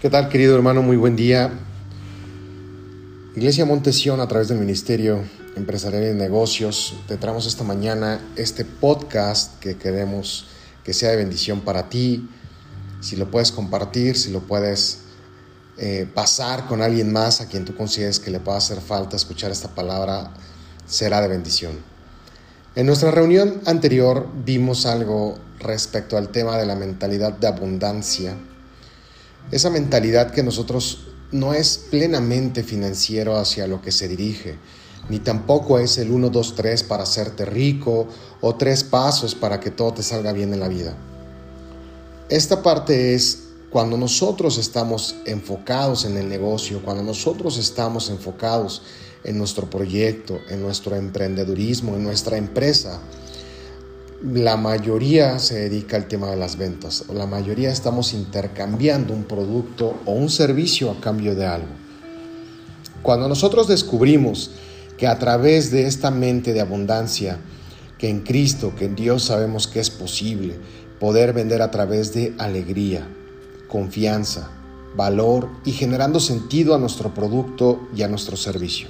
¿Qué tal, querido hermano? Muy buen día. Iglesia Montesión, a través del Ministerio Empresarial y Negocios, te traemos esta mañana este podcast que queremos que sea de bendición para ti. Si lo puedes compartir, si lo puedes eh, pasar con alguien más a quien tú consideres que le pueda hacer falta escuchar esta palabra, será de bendición. En nuestra reunión anterior vimos algo respecto al tema de la mentalidad de abundancia esa mentalidad que nosotros no es plenamente financiero hacia lo que se dirige, ni tampoco es el 1, 2, 3 para hacerte rico o tres pasos para que todo te salga bien en la vida. Esta parte es cuando nosotros estamos enfocados en el negocio, cuando nosotros estamos enfocados en nuestro proyecto, en nuestro emprendedurismo, en nuestra empresa, la mayoría se dedica al tema de las ventas, la mayoría estamos intercambiando un producto o un servicio a cambio de algo. Cuando nosotros descubrimos que a través de esta mente de abundancia, que en Cristo, que en Dios sabemos que es posible poder vender a través de alegría, confianza, valor y generando sentido a nuestro producto y a nuestro servicio.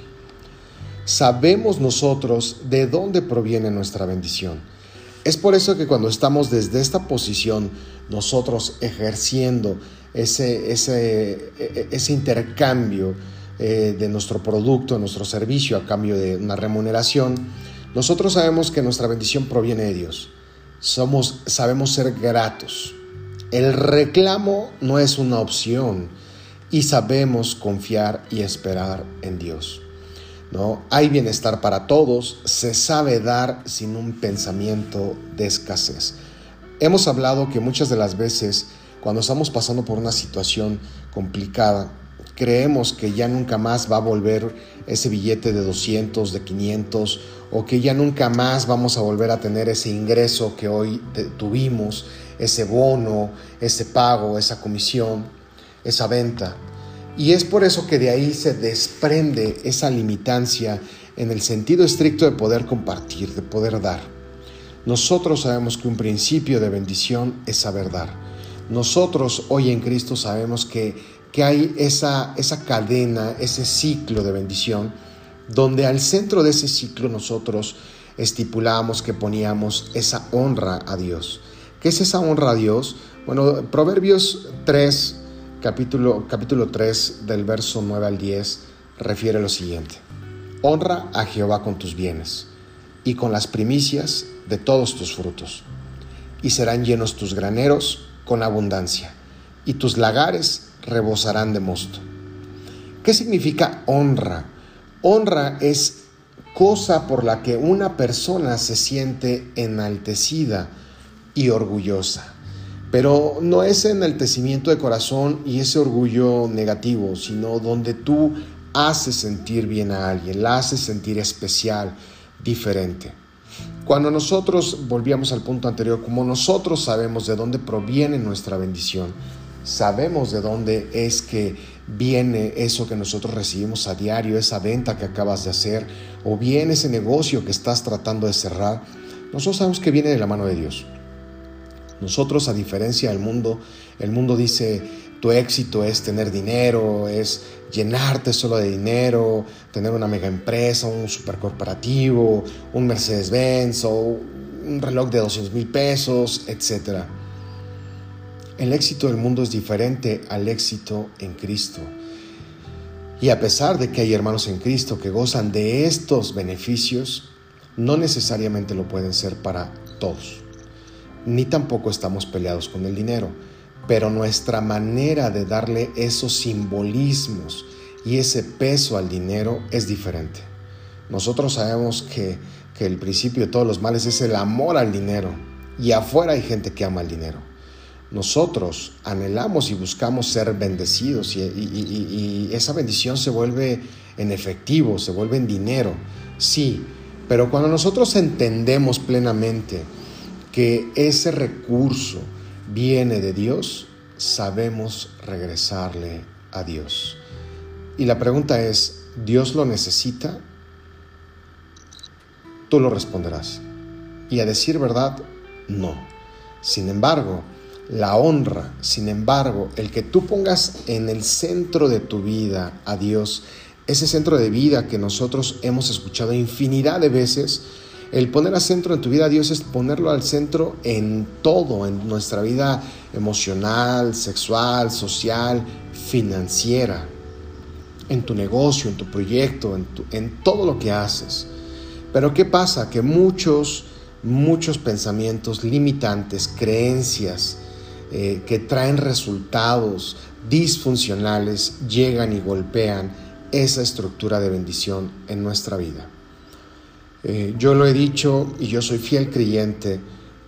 Sabemos nosotros de dónde proviene nuestra bendición es por eso que cuando estamos desde esta posición, nosotros ejerciendo ese, ese, e, e, ese intercambio eh, de nuestro producto, nuestro servicio a cambio de una remuneración, nosotros sabemos que nuestra bendición proviene de Dios. Somos, sabemos ser gratos. El reclamo no es una opción y sabemos confiar y esperar en Dios. ¿No? Hay bienestar para todos, se sabe dar sin un pensamiento de escasez. Hemos hablado que muchas de las veces cuando estamos pasando por una situación complicada, creemos que ya nunca más va a volver ese billete de 200, de 500, o que ya nunca más vamos a volver a tener ese ingreso que hoy tuvimos, ese bono, ese pago, esa comisión, esa venta. Y es por eso que de ahí se desprende esa limitancia en el sentido estricto de poder compartir, de poder dar. Nosotros sabemos que un principio de bendición es saber dar. Nosotros hoy en Cristo sabemos que, que hay esa, esa cadena, ese ciclo de bendición, donde al centro de ese ciclo nosotros estipulamos que poníamos esa honra a Dios. ¿Qué es esa honra a Dios? Bueno, Proverbios 3, capítulo, capítulo 3 del verso 9 al 10 refiere lo siguiente. Honra a Jehová con tus bienes y con las primicias de todos tus frutos, y serán llenos tus graneros con abundancia, y tus lagares rebosarán de mosto. ¿Qué significa honra? Honra es cosa por la que una persona se siente enaltecida y orgullosa. Pero no ese enaltecimiento de corazón y ese orgullo negativo, sino donde tú haces sentir bien a alguien, la haces sentir especial, diferente. Cuando nosotros, volvíamos al punto anterior, como nosotros sabemos de dónde proviene nuestra bendición, sabemos de dónde es que viene eso que nosotros recibimos a diario, esa venta que acabas de hacer, o bien ese negocio que estás tratando de cerrar, nosotros sabemos que viene de la mano de Dios. Nosotros, a diferencia del mundo, el mundo dice, tu éxito es tener dinero, es llenarte solo de dinero, tener una mega empresa, un supercorporativo, un Mercedes-Benz o un reloj de 200 mil pesos, etc. El éxito del mundo es diferente al éxito en Cristo. Y a pesar de que hay hermanos en Cristo que gozan de estos beneficios, no necesariamente lo pueden ser para todos ni tampoco estamos peleados con el dinero, pero nuestra manera de darle esos simbolismos y ese peso al dinero es diferente. Nosotros sabemos que, que el principio de todos los males es el amor al dinero y afuera hay gente que ama el dinero. Nosotros anhelamos y buscamos ser bendecidos y, y esa bendición se vuelve en efectivo, se vuelve en dinero, sí, pero cuando nosotros entendemos plenamente que ese recurso viene de Dios, sabemos regresarle a Dios. Y la pregunta es, ¿Dios lo necesita? Tú lo responderás. Y a decir verdad, no. Sin embargo, la honra. Sin embargo, el que tú pongas en el centro de tu vida a Dios, ese centro de vida que nosotros hemos escuchado infinidad de veces, el poner al centro en tu vida a Dios es ponerlo al centro en todo, en nuestra vida emocional, sexual, social, financiera, en tu negocio, en tu proyecto, en, todo lo que haces. Pero ¿qué pasa? Que muchos, muchos pensamientos limitantes, creencias eh, que traen resultados disfuncionales llegan y golpean esa estructura de bendición en nuestra vida. Eh, yo lo he dicho y yo soy fiel creyente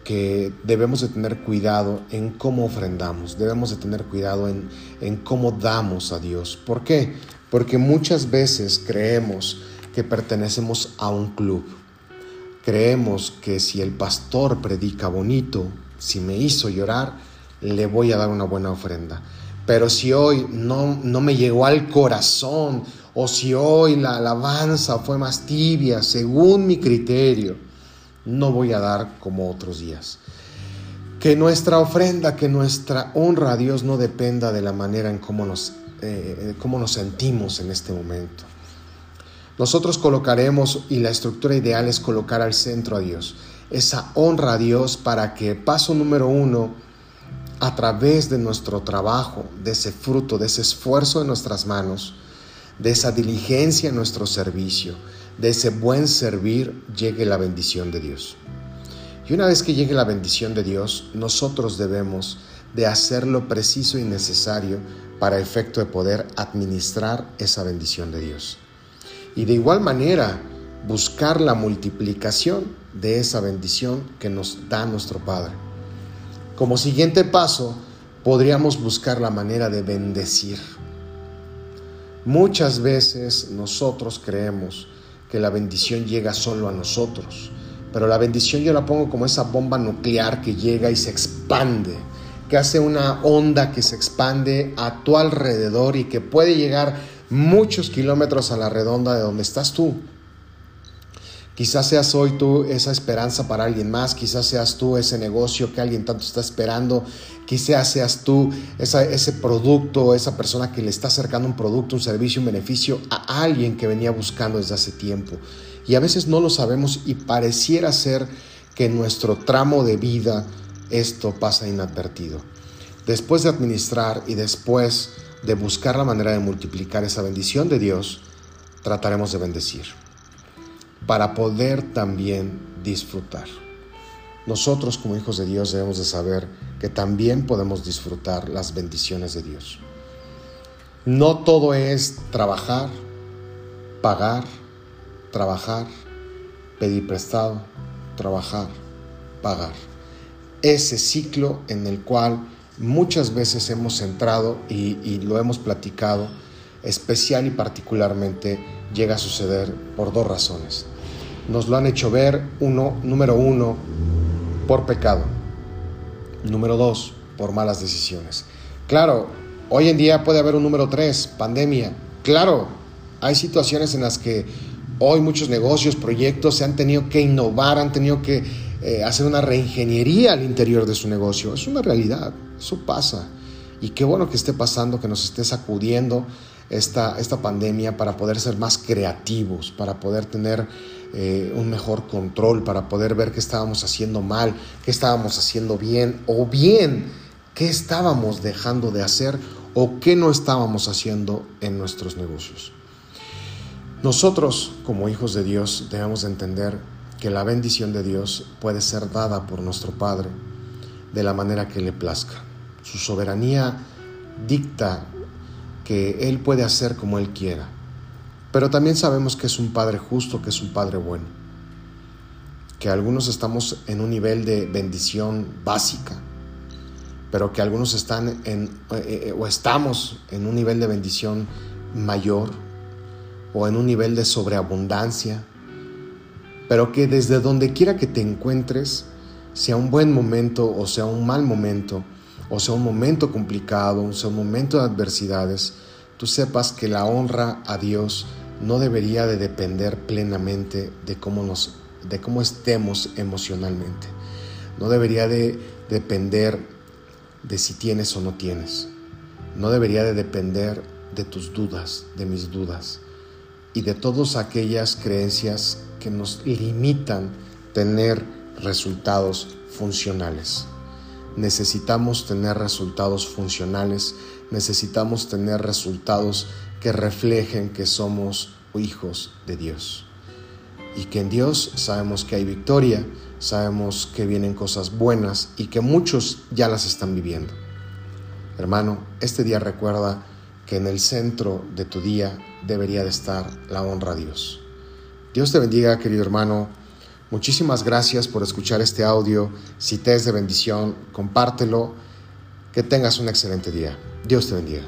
que debemos de tener cuidado en cómo ofrendamos, debemos de tener cuidado en, en cómo damos a Dios. ¿Por qué? Porque muchas veces creemos que pertenecemos a un club. Creemos que si el pastor predica bonito, si me hizo llorar, le voy a dar una buena ofrenda. Pero si hoy no, no me llegó al corazón o si hoy la alabanza fue más tibia, según mi criterio, no voy a dar como otros días. Que nuestra ofrenda, que nuestra honra a Dios no dependa de la manera en cómo nos, eh, cómo nos sentimos en este momento. Nosotros colocaremos, y la estructura ideal es colocar al centro a Dios, esa honra a Dios para que, paso número uno, a través de nuestro trabajo, de ese fruto, de ese esfuerzo en nuestras manos, de esa diligencia en nuestro servicio, de ese buen servir, llegue la bendición de Dios. Y una vez que llegue la bendición de Dios, nosotros debemos de hacer lo preciso y necesario para efecto de poder administrar esa bendición de Dios. Y de igual manera, buscar la multiplicación de esa bendición que nos da nuestro Padre. Como siguiente paso, podríamos buscar la manera de bendecir Muchas veces nosotros creemos que la bendición llega solo a nosotros, pero la bendición yo la pongo como esa bomba nuclear que llega y se expande, que hace una onda que se expande a tu alrededor y que puede llegar muchos kilómetros a la redonda de donde estás tú. Quizás seas hoy tú esa esperanza para alguien más, quizás seas tú ese negocio que alguien tanto está esperando, quizás seas tú ese producto, esa persona que le está acercando un producto, un servicio, un beneficio a alguien que venía buscando desde hace tiempo. Y a veces no lo sabemos y pareciera ser que en nuestro tramo de vida esto pasa inadvertido. Después de administrar y después de buscar la manera de multiplicar esa bendición de Dios, trataremos de bendecir para poder también disfrutar. Nosotros como hijos de Dios debemos de saber que también podemos disfrutar las bendiciones de Dios. No todo es trabajar, pagar, trabajar, pedir prestado, trabajar, pagar. Ese ciclo en el cual muchas veces hemos entrado y, y lo hemos platicado, especial y particularmente llega a suceder por dos razones nos lo han hecho ver, uno, número uno, por pecado. Número dos, por malas decisiones. Claro, hoy en día puede haber un número tres, pandemia. Claro, hay situaciones en las que hoy muchos negocios, proyectos se han tenido que innovar, han tenido que eh, hacer una reingeniería al interior de su negocio. Es una realidad, eso pasa. Y qué bueno que esté pasando, que nos esté sacudiendo esta, esta pandemia para poder ser más creativos, para poder tener eh, un mejor control, para poder ver qué estábamos haciendo mal, qué estábamos haciendo bien, o bien qué estábamos dejando de hacer o qué no estábamos haciendo en nuestros negocios. Nosotros, como hijos de Dios, debemos entender que la bendición de Dios puede ser dada por nuestro Padre de la manera que le plazca. Su soberanía dicta que Él puede hacer como Él quiera. Pero también sabemos que es un Padre justo, que es un Padre bueno. Que algunos estamos en un nivel de bendición básica, pero que algunos están en, eh, eh, o estamos en un nivel de bendición mayor o en un nivel de sobreabundancia, pero que desde donde quiera que te encuentres, sea un buen momento o sea un mal momento, o sea un momento complicado, o sea un momento de adversidades, tú sepas que la honra a Dios no debería de depender plenamente de cómo, nos, de cómo estemos emocionalmente. No debería de depender de si tienes o no tienes. No debería de depender de tus dudas, de mis dudas y de todas aquellas creencias que nos limitan tener resultados funcionales. Necesitamos tener resultados funcionales, necesitamos tener resultados que reflejen que somos hijos de Dios. Y que en Dios sabemos que hay victoria, sabemos que vienen cosas buenas y que muchos ya las están viviendo. Hermano, este día recuerda que en el centro de tu día debería de estar la honra a Dios. Dios te bendiga, querido hermano. Muchísimas gracias por escuchar este audio. Si te es de bendición, compártelo. Que tengas un excelente día. Dios te bendiga.